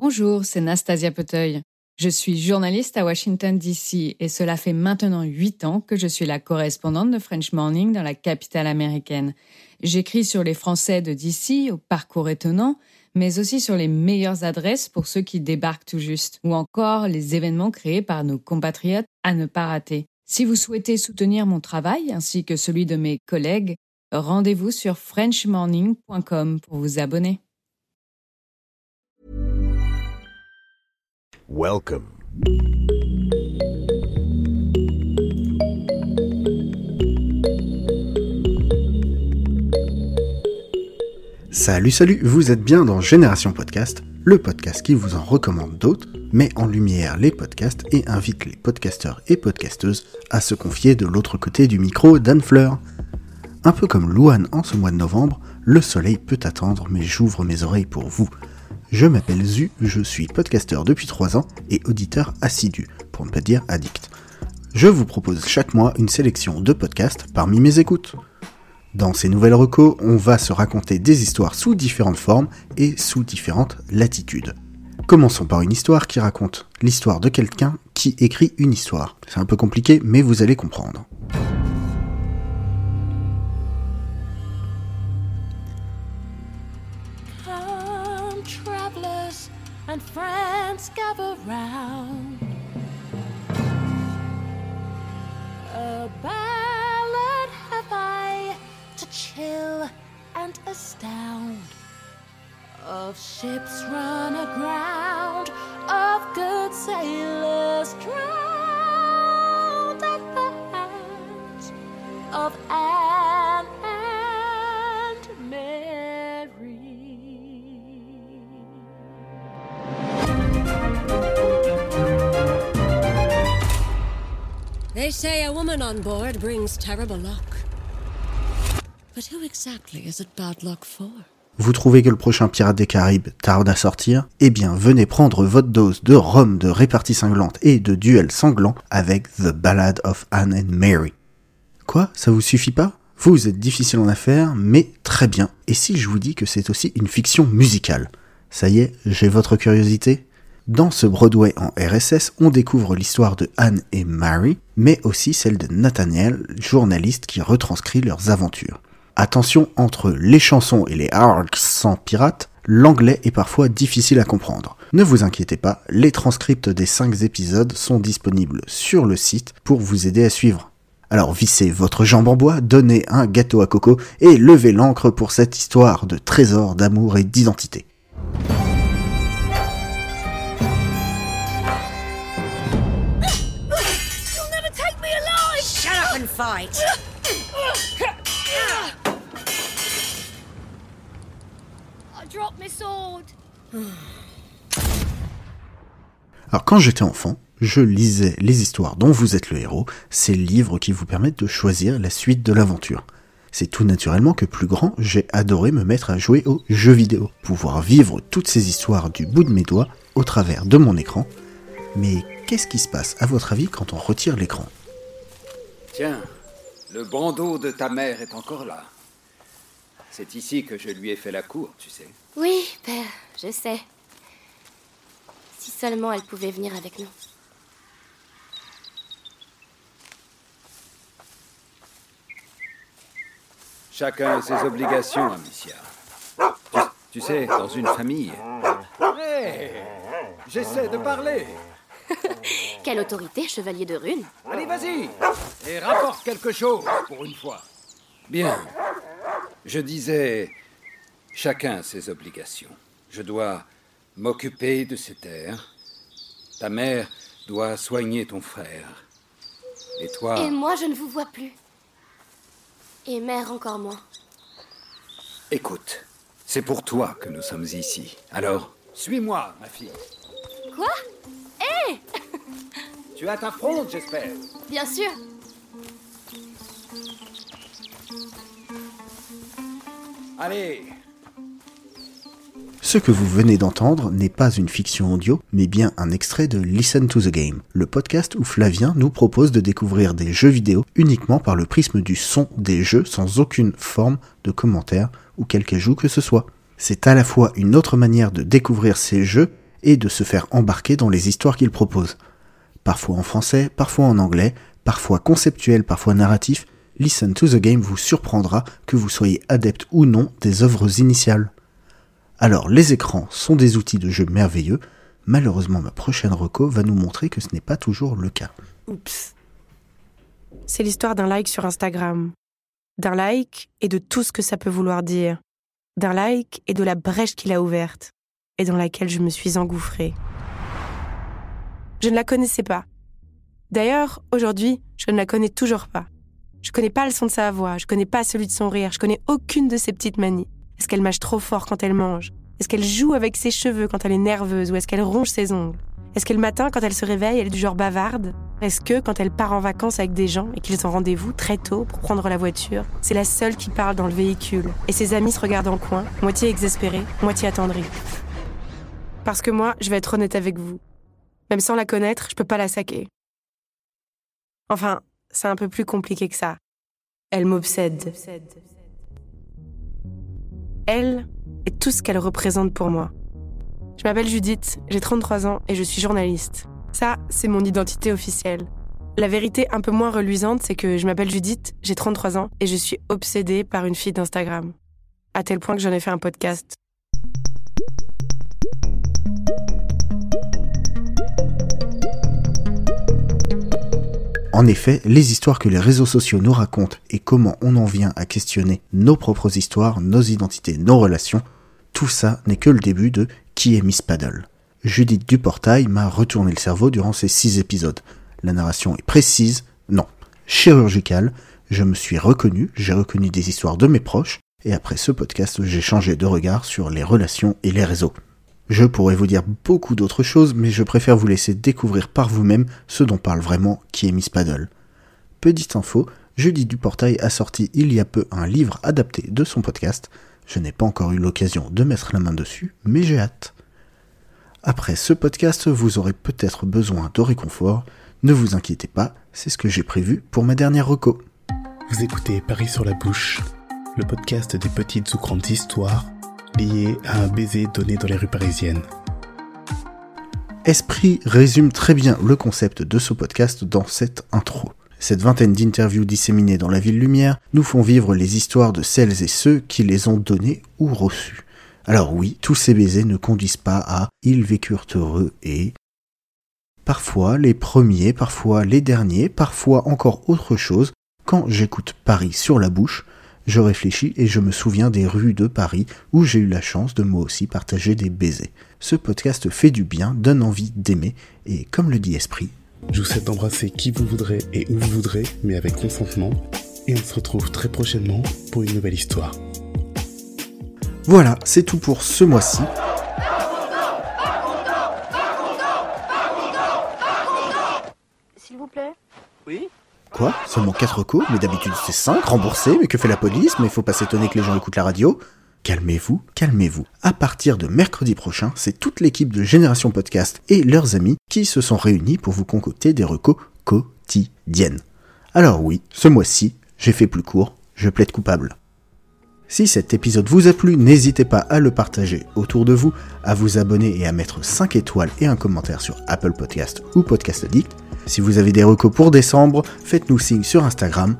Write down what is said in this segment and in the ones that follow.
Bonjour, c'est Nastasia Poteuil. Je suis journaliste à Washington, D.C. et cela fait maintenant huit ans que je suis la correspondante de French Morning dans la capitale américaine. J'écris sur les Français de D.C. au parcours étonnant, mais aussi sur les meilleures adresses pour ceux qui débarquent tout juste, ou encore les événements créés par nos compatriotes à ne pas rater. Si vous souhaitez soutenir mon travail ainsi que celui de mes collègues, rendez-vous sur frenchmorning.com pour vous abonner. Welcome. Salut, salut, vous êtes bien dans Génération Podcast, le podcast qui vous en recommande d'autres, met en lumière les podcasts et invite les podcasteurs et podcasteuses à se confier de l'autre côté du micro d'Anne Fleur. Un peu comme Louane en ce mois de novembre, le soleil peut attendre, mais j'ouvre mes oreilles pour vous. Je m'appelle Zu, je suis podcasteur depuis 3 ans et auditeur assidu, pour ne pas dire addict. Je vous propose chaque mois une sélection de podcasts parmi mes écoutes. Dans ces nouvelles recos, on va se raconter des histoires sous différentes formes et sous différentes latitudes. Commençons par une histoire qui raconte l'histoire de quelqu'un qui écrit une histoire. C'est un peu compliqué, mais vous allez comprendre. Ships run aground, of good sailors drowned at the hands of Anne and Mary. They say a woman on board brings terrible luck. But who exactly is it bad luck for? Vous trouvez que le prochain Pirate des Caraïbes tarde à sortir? Eh bien, venez prendre votre dose de rhum, de répartie cinglante et de duel sanglant avec The Ballad of Anne and Mary. Quoi? Ça vous suffit pas? Vous êtes difficile en affaires, mais très bien. Et si je vous dis que c'est aussi une fiction musicale? Ça y est, j'ai votre curiosité Dans ce Broadway en RSS, on découvre l'histoire de Anne et Mary, mais aussi celle de Nathaniel, journaliste qui retranscrit leurs aventures. Attention, entre les chansons et les arcs sans pirates, l'anglais est parfois difficile à comprendre. Ne vous inquiétez pas, les transcripts des 5 épisodes sont disponibles sur le site pour vous aider à suivre. Alors vissez votre jambe en bois, donnez un gâteau à coco et levez l'encre pour cette histoire de trésor d'amour et d'identité. You'll never take me alive! Shut up and fight! Dropped my sword. Alors quand j'étais enfant, je lisais les histoires dont vous êtes le héros, ces livres qui vous permettent de choisir la suite de l'aventure. C'est tout naturellement que plus grand, j'ai adoré me mettre à jouer aux jeux vidéo, pouvoir vivre toutes ces histoires du bout de mes doigts au travers de mon écran. Mais qu'est-ce qui se passe à votre avis quand on retire l'écran? Tiens, le bandeau de ta mère est encore là. C'est ici que je lui ai fait la cour, tu sais. Oui, père, je sais. Si seulement elle pouvait venir avec nous. Chacun a ses obligations, Amicia. Tu, tu sais, dans une famille. Hé J'essaie de parler Quelle autorité, chevalier de rune Allez, vas-y Et rapporte quelque chose, pour une fois. Bien. Je disais, chacun a ses obligations. Je dois m'occuper de ces terres. Ta mère doit soigner ton frère. Et toi... Et moi, je ne vous vois plus. Et mère encore moins. Écoute, c'est pour toi que nous sommes ici. Alors, suis-moi, ma fille. Quoi? Hé Tu as ta fronde, j'espère. Bien sûr Allez, Ce que vous venez d'entendre n'est pas une fiction audio, mais bien un extrait de Listen to the Game, le podcast où Flavien nous propose de découvrir des jeux vidéo uniquement par le prisme du son des jeux sans aucune forme de commentaire ou quelque ajout que ce soit. C'est à la fois une autre manière de découvrir ces jeux et de se faire embarquer dans les histoires qu'il propose. Parfois en français, parfois en anglais, parfois conceptuel, parfois narratif, Listen to the Game vous surprendra que vous soyez adepte ou non des œuvres initiales. Alors, les écrans sont des outils de jeu merveilleux, malheureusement ma prochaine reco va nous montrer que ce n'est pas toujours le cas. Oups. C'est l'histoire d'un like sur Instagram. D'un like et de tout ce que ça peut vouloir dire. D'un like et de la brèche qu'il a ouverte et dans laquelle je me suis engouffrée. Je ne la connaissais pas. D'ailleurs, aujourd'hui, je ne la connais toujours pas. Je connais pas le son de sa voix, je connais pas celui de son rire, je connais aucune de ses petites manies. Est-ce qu'elle mâche trop fort quand elle mange? Est-ce qu'elle joue avec ses cheveux quand elle est nerveuse ou est-ce qu'elle ronge ses ongles? Est-ce que le matin, quand elle se réveille, elle est du genre bavarde? Est-ce que, quand elle part en vacances avec des gens et qu'ils ont rendez-vous très tôt pour prendre la voiture, c'est la seule qui parle dans le véhicule et ses amis se regardent en coin, moitié exaspérés, moitié attendris? Parce que moi, je vais être honnête avec vous. Même sans la connaître, je peux pas la saquer. Enfin, c'est un peu plus compliqué que ça. Elle m'obsède. Elle est tout ce qu'elle représente pour moi. Je m'appelle Judith, j'ai 33 ans et je suis journaliste. Ça, c'est mon identité officielle. La vérité un peu moins reluisante, c'est que je m'appelle Judith, j'ai 33 ans et je suis obsédée par une fille d'Instagram. À tel point que j'en ai fait un podcast. En effet, les histoires que les réseaux sociaux nous racontent et comment on en vient à questionner nos propres histoires, nos identités, nos relations, tout ça n'est que le début de Qui est Miss Paddle? Judith Duportail m'a retourné le cerveau durant ces six épisodes. La narration est précise, non, chirurgicale, je me suis reconnu, j'ai reconnu des histoires de mes proches, et après ce podcast, j'ai changé de regard sur les relations et les réseaux. Je pourrais vous dire beaucoup d'autres choses, mais je préfère vous laisser découvrir par vous-même ce dont parle vraiment qui est Miss Paddle. Petite info, Judy Duportail a sorti il y a peu un livre adapté de son podcast. Je n'ai pas encore eu l'occasion de mettre la main dessus, mais j'ai hâte. Après ce podcast, vous aurez peut-être besoin de réconfort. Ne vous inquiétez pas, c'est ce que j'ai prévu pour ma dernière reco. Vous écoutez Paris sur la bouche, le podcast des petites ou grandes histoires lié à un baiser donné dans les rues parisiennes. Esprit résume très bien le concept de ce podcast dans cette intro. Cette vingtaine d'interviews disséminées dans la ville lumière nous font vivre les histoires de celles et ceux qui les ont données ou reçues. Alors oui, tous ces baisers ne conduisent pas à ils vécurent heureux et parfois les premiers, parfois les derniers, parfois encore autre chose, quand j'écoute Paris sur la bouche, je réfléchis et je me souviens des rues de Paris où j'ai eu la chance de moi aussi partager des baisers. Ce podcast fait du bien, donne envie d'aimer, et comme le dit Esprit, Je vous souhaite d'embrasser qui vous voudrez et où vous voudrez, mais avec consentement. Et on se retrouve très prochainement pour une nouvelle histoire. voilà, c'est tout pour ce mois-ci. Seulement 4 recos Mais d'habitude c'est 5, remboursés, mais que fait la police? Mais faut pas s'étonner que les gens écoutent la radio. Calmez-vous, calmez-vous. À partir de mercredi prochain, c'est toute l'équipe de Génération Podcast et leurs amis qui se sont réunis pour vous concocter des recos quotidiennes. Alors oui, ce mois-ci, j'ai fait plus court, je plaide coupable. Si cet épisode vous a plu, n'hésitez pas à le partager autour de vous, à vous abonner et à mettre 5 étoiles et un commentaire sur Apple Podcast ou Podcast Addict. Si vous avez des recos pour décembre, faites-nous signe sur Instagram,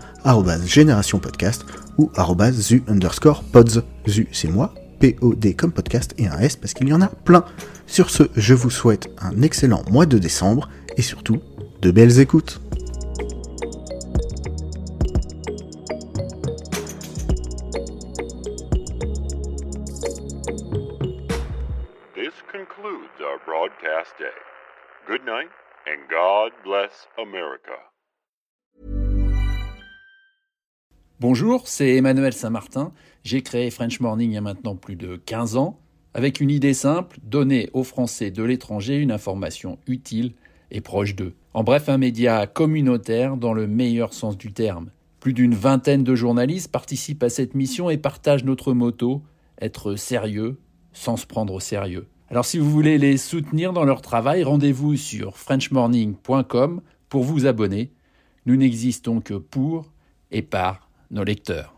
Génération Podcast ou zu underscore pods. Zu, c'est moi, P-O-D comme podcast et un S parce qu'il y en a plein. Sur ce, je vous souhaite un excellent mois de décembre et surtout, de belles écoutes. Bonjour, c'est Emmanuel Saint-Martin. J'ai créé French Morning il y a maintenant plus de 15 ans, avec une idée simple, donner aux Français de l'étranger une information utile et proche d'eux. En bref, un média communautaire dans le meilleur sens du terme. Plus d'une vingtaine de journalistes participent à cette mission et partagent notre motto, être sérieux sans se prendre au sérieux. Alors si vous voulez les soutenir dans leur travail, rendez-vous sur frenchmorning.com pour vous abonner. Nous n'existons que pour et par nos lecteurs.